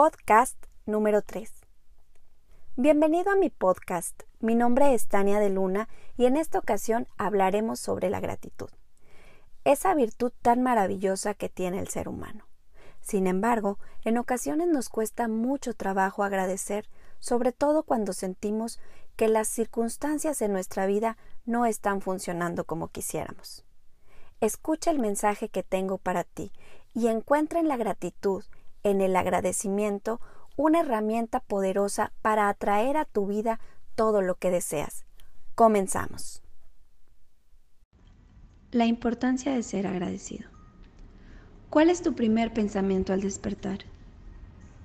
Podcast número 3. Bienvenido a mi podcast. Mi nombre es Tania de Luna y en esta ocasión hablaremos sobre la gratitud, esa virtud tan maravillosa que tiene el ser humano. Sin embargo, en ocasiones nos cuesta mucho trabajo agradecer, sobre todo cuando sentimos que las circunstancias en nuestra vida no están funcionando como quisiéramos. Escucha el mensaje que tengo para ti y encuentra en la gratitud, en el agradecimiento, una herramienta poderosa para atraer a tu vida todo lo que deseas. Comenzamos. La importancia de ser agradecido. ¿Cuál es tu primer pensamiento al despertar?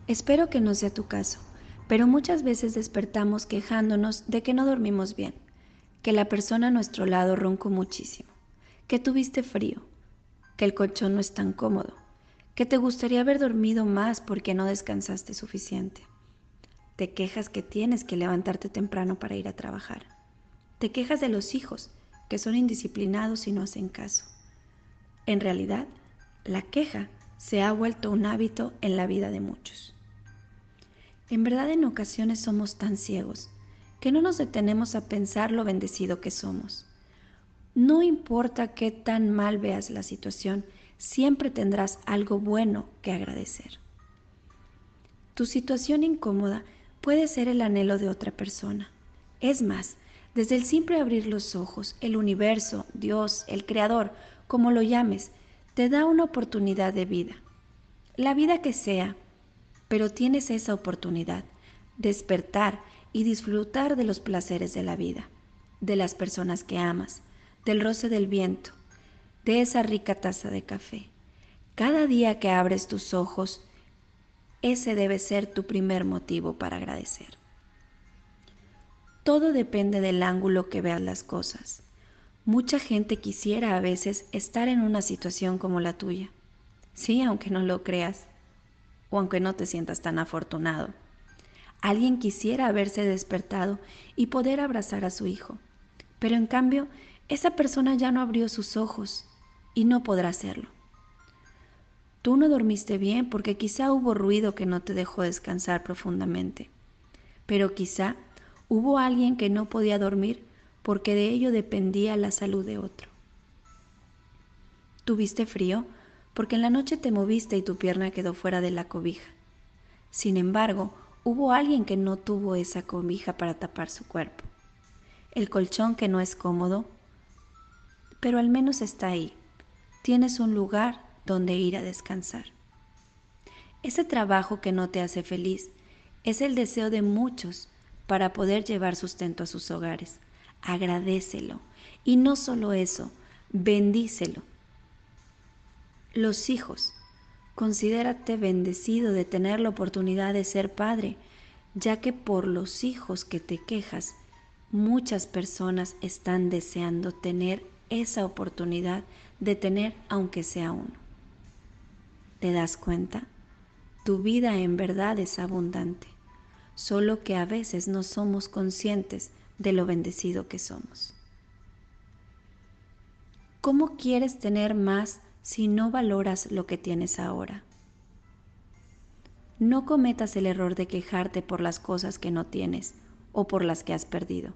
Espero que no sea tu caso, pero muchas veces despertamos quejándonos de que no dormimos bien, que la persona a nuestro lado roncó muchísimo, que tuviste frío, que el colchón no es tan cómodo, que te gustaría haber dormido más porque no descansaste suficiente. Te quejas que tienes que levantarte temprano para ir a trabajar. Te quejas de los hijos, que son indisciplinados y no hacen caso. En realidad, la queja se ha vuelto un hábito en la vida de muchos. En verdad en ocasiones somos tan ciegos que no nos detenemos a pensar lo bendecido que somos. No importa qué tan mal veas la situación, siempre tendrás algo bueno que agradecer. Tu situación incómoda puede ser el anhelo de otra persona. Es más, desde el simple abrir los ojos, el universo, Dios, el Creador, como lo llames, te da una oportunidad de vida. La vida que sea, pero tienes esa oportunidad, despertar y disfrutar de los placeres de la vida, de las personas que amas, del roce del viento, de esa rica taza de café. Cada día que abres tus ojos, ese debe ser tu primer motivo para agradecer. Todo depende del ángulo que veas las cosas. Mucha gente quisiera a veces estar en una situación como la tuya. Sí, aunque no lo creas o aunque no te sientas tan afortunado. Alguien quisiera haberse despertado y poder abrazar a su hijo, pero en cambio esa persona ya no abrió sus ojos y no podrá hacerlo. Tú no dormiste bien porque quizá hubo ruido que no te dejó descansar profundamente, pero quizá hubo alguien que no podía dormir porque de ello dependía la salud de otro. Tuviste frío porque en la noche te moviste y tu pierna quedó fuera de la cobija. Sin embargo, hubo alguien que no tuvo esa cobija para tapar su cuerpo. El colchón que no es cómodo, pero al menos está ahí tienes un lugar donde ir a descansar. Ese trabajo que no te hace feliz es el deseo de muchos para poder llevar sustento a sus hogares. Agradecelo. Y no solo eso, bendícelo. Los hijos. Considérate bendecido de tener la oportunidad de ser padre, ya que por los hijos que te quejas, muchas personas están deseando tener esa oportunidad de tener aunque sea uno. ¿Te das cuenta? Tu vida en verdad es abundante, solo que a veces no somos conscientes de lo bendecido que somos. ¿Cómo quieres tener más si no valoras lo que tienes ahora? No cometas el error de quejarte por las cosas que no tienes o por las que has perdido.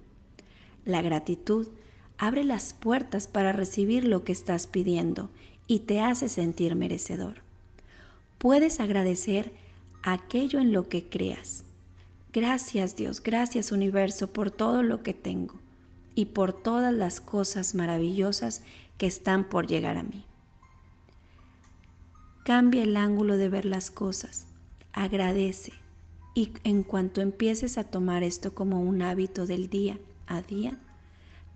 La gratitud abre las puertas para recibir lo que estás pidiendo y te hace sentir merecedor. Puedes agradecer aquello en lo que creas. Gracias Dios, gracias universo por todo lo que tengo y por todas las cosas maravillosas que están por llegar a mí. Cambia el ángulo de ver las cosas, agradece y en cuanto empieces a tomar esto como un hábito del día a día,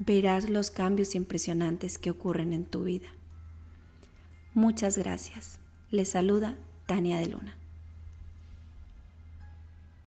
verás los cambios impresionantes que ocurren en tu vida. Muchas gracias. Les saluda Tania de Luna.